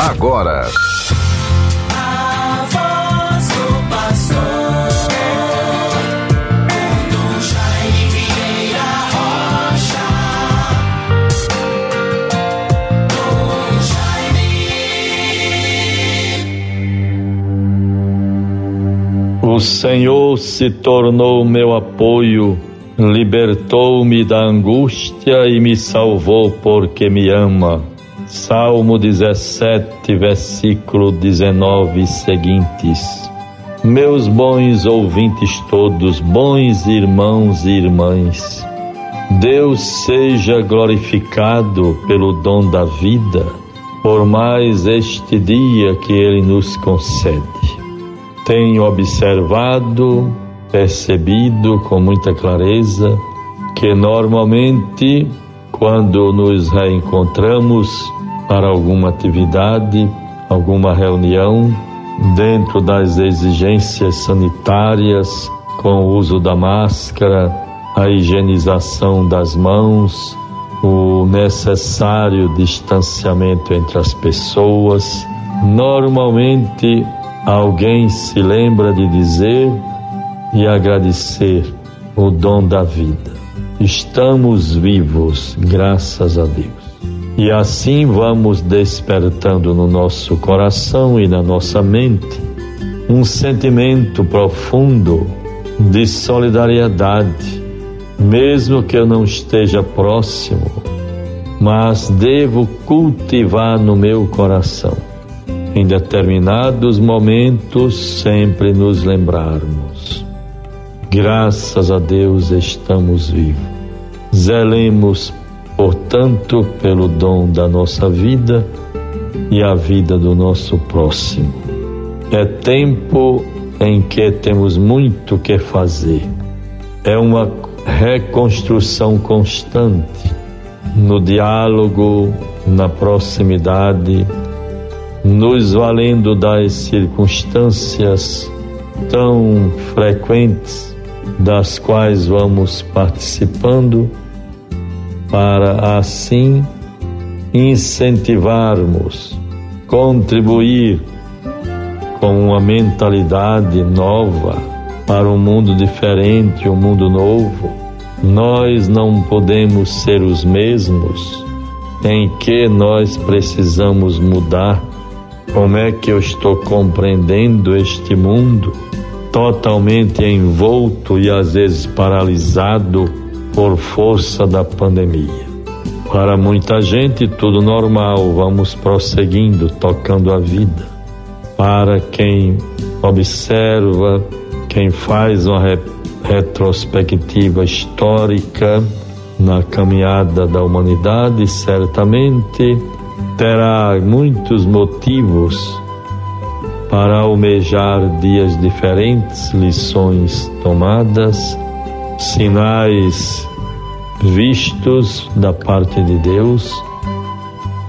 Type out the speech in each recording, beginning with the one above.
agora. O Senhor se tornou meu apoio, libertou-me da angústia e me salvou porque me ama. Salmo 17, versículo 19 e seguintes. Meus bons ouvintes todos, bons irmãos e irmãs, Deus seja glorificado pelo dom da vida, por mais este dia que Ele nos concede tenho observado, percebido com muita clareza que normalmente quando nos reencontramos para alguma atividade, alguma reunião, dentro das exigências sanitárias, com o uso da máscara, a higienização das mãos, o necessário distanciamento entre as pessoas, normalmente alguém se lembra de dizer e agradecer o dom da vida. Estamos vivos, graças a Deus. E assim vamos despertando no nosso coração e na nossa mente um sentimento profundo de solidariedade, mesmo que eu não esteja próximo, mas devo cultivar no meu coração em determinados momentos sempre nos lembrarmos. Graças a Deus estamos vivos. Zelemos, portanto, pelo dom da nossa vida e a vida do nosso próximo. É tempo em que temos muito que fazer. É uma reconstrução constante no diálogo, na proximidade, nos valendo das circunstâncias tão frequentes das quais vamos participando, para assim incentivarmos, contribuir com uma mentalidade nova para um mundo diferente, um mundo novo. Nós não podemos ser os mesmos. Em que nós precisamos mudar? Como é que eu estou compreendendo este mundo totalmente envolto e às vezes paralisado por força da pandemia? Para muita gente, tudo normal, vamos prosseguindo, tocando a vida. Para quem observa, quem faz uma re retrospectiva histórica na caminhada da humanidade, certamente terá muitos motivos para almejar dias diferentes, lições tomadas, sinais vistos da parte de Deus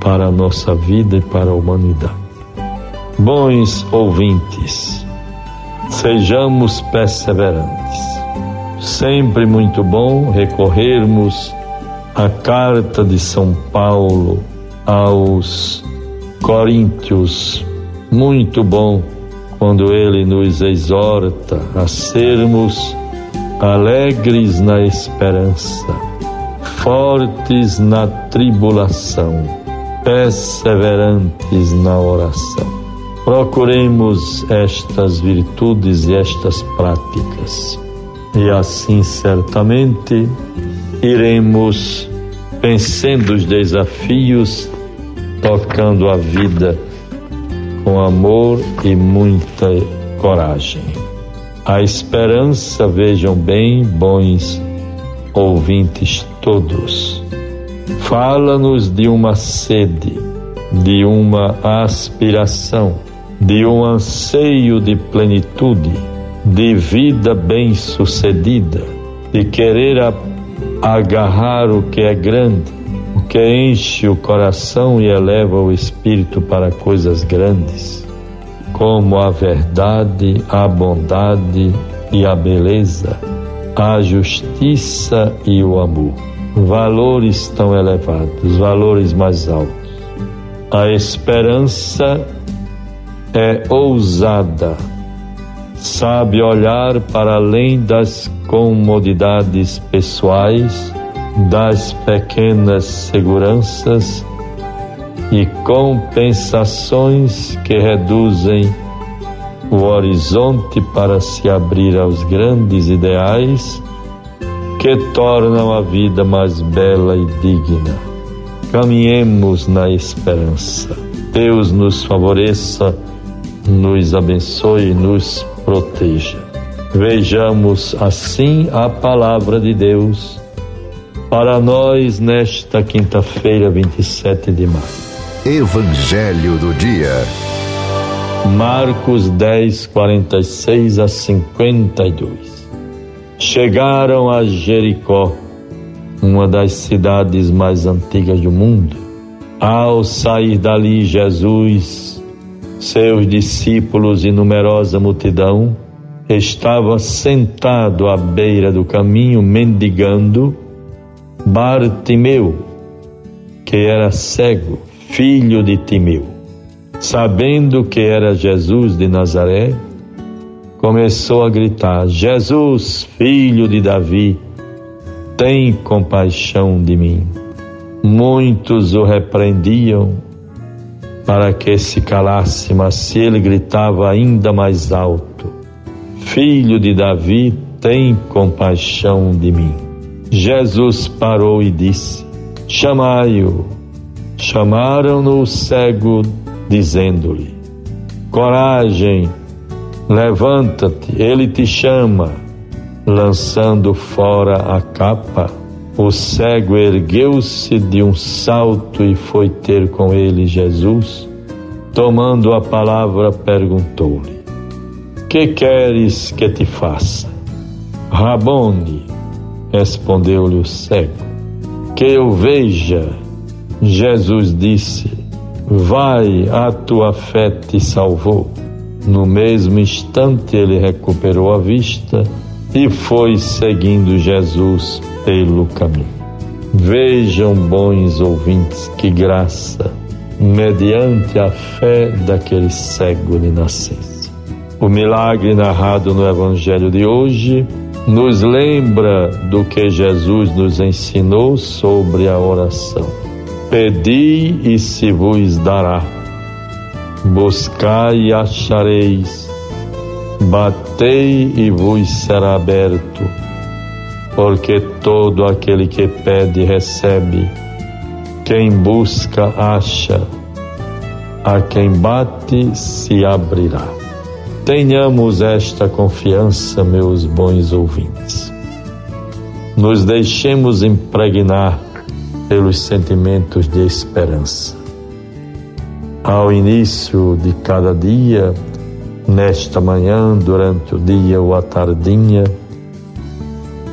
para a nossa vida e para a humanidade. Bons ouvintes, sejamos perseverantes. Sempre muito bom recorrermos à carta de São Paulo aos Coríntios, muito bom quando ele nos exorta a sermos alegres na esperança, fortes na tribulação, perseverantes na oração. Procuremos estas virtudes e estas práticas, e assim certamente iremos vencendo os desafios, tocando a vida com amor e muita coragem. A esperança, vejam bem, bons ouvintes todos, fala-nos de uma sede, de uma aspiração, de um anseio de plenitude, de vida bem-sucedida, de querer agarrar o que é grande, que enche o coração e eleva o espírito para coisas grandes, como a verdade, a bondade e a beleza, a justiça e o amor. Valores tão elevados, valores mais altos. A esperança é ousada, sabe olhar para além das comodidades pessoais, das pequenas seguranças e compensações que reduzem o horizonte para se abrir aos grandes ideais que tornam a vida mais bela e digna. Caminhemos na esperança. Deus nos favoreça, nos abençoe e nos proteja. Vejamos assim a palavra de Deus para nós nesta quinta-feira, 27 de maio. Evangelho do Dia. Marcos 10, 46 a 52. Chegaram a Jericó, uma das cidades mais antigas do mundo. Ao sair dali, Jesus, seus discípulos e numerosa multidão estava sentado à beira do caminho mendigando Bartimeu, que era cego filho de Timeu. Sabendo que era Jesus de Nazaré, começou a gritar: Jesus, filho de Davi, tem compaixão de mim. Muitos o repreendiam para que se calasse, mas se ele gritava ainda mais alto: Filho de Davi, tem compaixão de mim. Jesus parou e disse: Chamai-o. Chamaram-no o cego, dizendo-lhe: Coragem, levanta-te, ele te chama. Lançando fora a capa, o cego ergueu-se de um salto e foi ter com ele Jesus. Tomando a palavra, perguntou-lhe: Que queres que te faça? Rabone, respondeu-lhe o cego, que eu veja. Jesus disse: Vai, a tua fé te salvou. No mesmo instante ele recuperou a vista e foi seguindo Jesus pelo caminho. Vejam, bons ouvintes, que graça, mediante a fé daquele cego de nascença. O milagre narrado no Evangelho de hoje nos lembra do que Jesus nos ensinou sobre a oração. Pedi e se vos dará, buscai e achareis, batei e vos será aberto, porque todo aquele que pede recebe, quem busca acha, a quem bate se abrirá. Tenhamos esta confiança, meus bons ouvintes. Nos deixemos impregnar pelos sentimentos de esperança. Ao início de cada dia, nesta manhã, durante o dia ou a tardinha,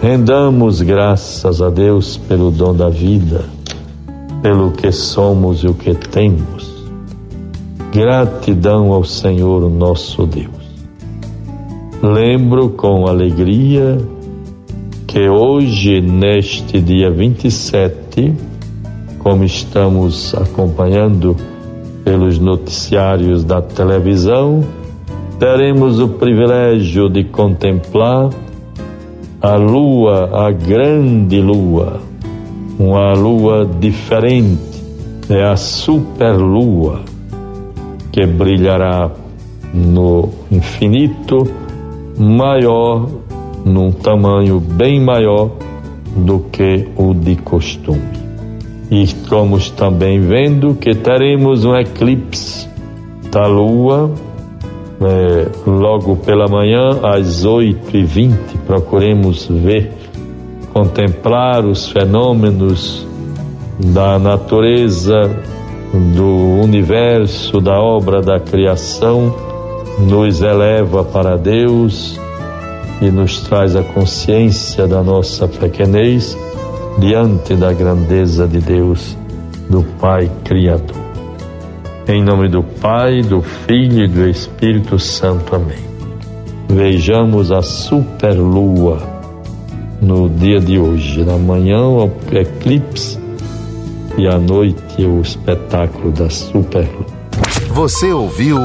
rendamos graças a Deus pelo dom da vida, pelo que somos e o que temos. Gratidão ao Senhor nosso Deus. Lembro com alegria que hoje, neste dia 27, como estamos acompanhando pelos noticiários da televisão, teremos o privilégio de contemplar a lua, a grande lua, uma lua diferente, é a superlua que brilhará no infinito maior num tamanho bem maior do que o de costume. E estamos também vendo que teremos um eclipse da Lua é, logo pela manhã, às 8h20. Procuremos ver, contemplar os fenômenos da natureza, do universo, da obra da criação, nos eleva para Deus e nos traz a consciência da nossa pequenez diante da grandeza de Deus, do Pai Criador. Em nome do Pai, do Filho e do Espírito Santo. Amém. Vejamos a superlua no dia de hoje. Na manhã, o eclipse e à noite o espetáculo da Super. Você ouviu